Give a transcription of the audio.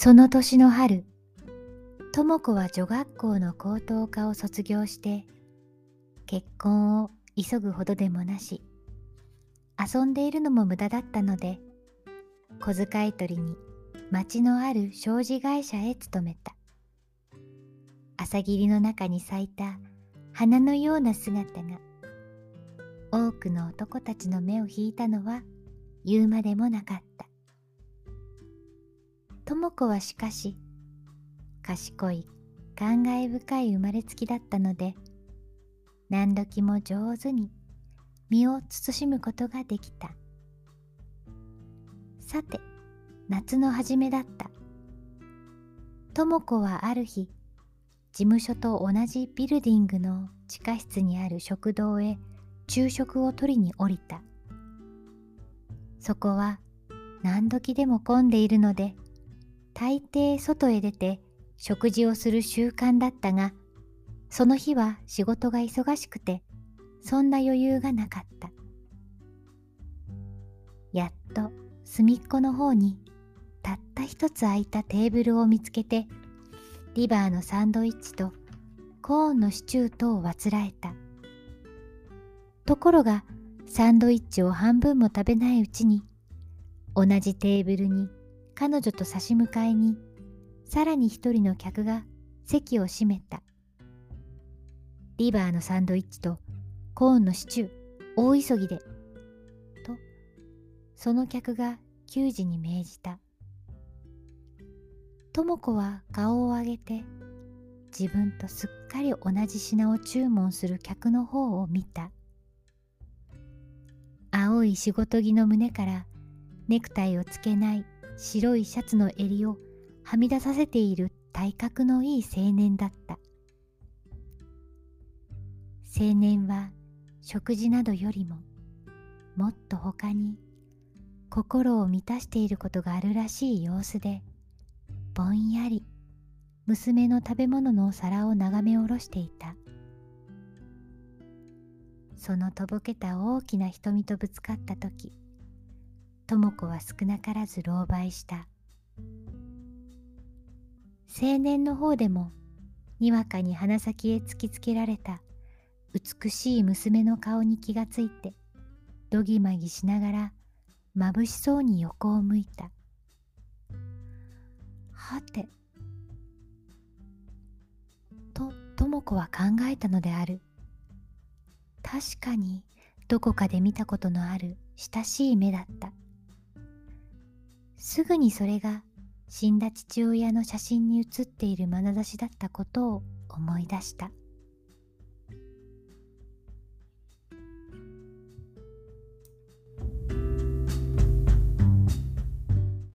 その年の春、智子は女学校の高等科を卒業して、結婚を急ぐほどでもなし、遊んでいるのも無駄だったので、小遣い取りに町のある商事会社へ勤めた。朝霧の中に咲いた花のような姿が多くの男たちの目を引いたのは言うまでもなかった。智子はしかし賢い感慨深い生まれつきだったので何時も上手に身を慎むことができた。さて夏の初めだった。智子はある日事務所と同じビルディングの地下室にある食堂へ昼食を取りに降りた。そこは何時でも混んでいるので、大抵外へ出て食事をする習慣だったが、その日は仕事が忙しくて、そんな余裕がなかった。やっと隅っこの方にたった一つ空いたテーブルを見つけて、リバーのサンドイッチとコーンのシチューとをわつらえた。ところがサンドイッチを半分も食べないうちに同じテーブルに彼女と差し向かいにさらに一人の客が席を閉めた。リバーのサンドイッチとコーンのシチュー大急ぎでとその客が給仕に命じた。智子は顔を上げて自分とすっかり同じ品を注文する客の方を見た。青い仕事着の胸からネクタイをつけない白いシャツの襟をはみ出させている体格のいい青年だった。青年は食事などよりももっと他に心を満たしていることがあるらしい様子でぼんやり娘の食べ物のお皿を眺めおろしていた。そのとぼけた大きな瞳とぶつかった時智子は少なからず狼狽した。青年の方でもにわかに鼻先へ突きつけられた美しい娘の顔に気がついてどぎまぎしながら眩しそうに横を向いた。はてと智子は考えたのである。確かにどこかで見たことのある親しい目だった。すぐにそれが死んだ父親の写真に写っている眼差しだったことを思い出した「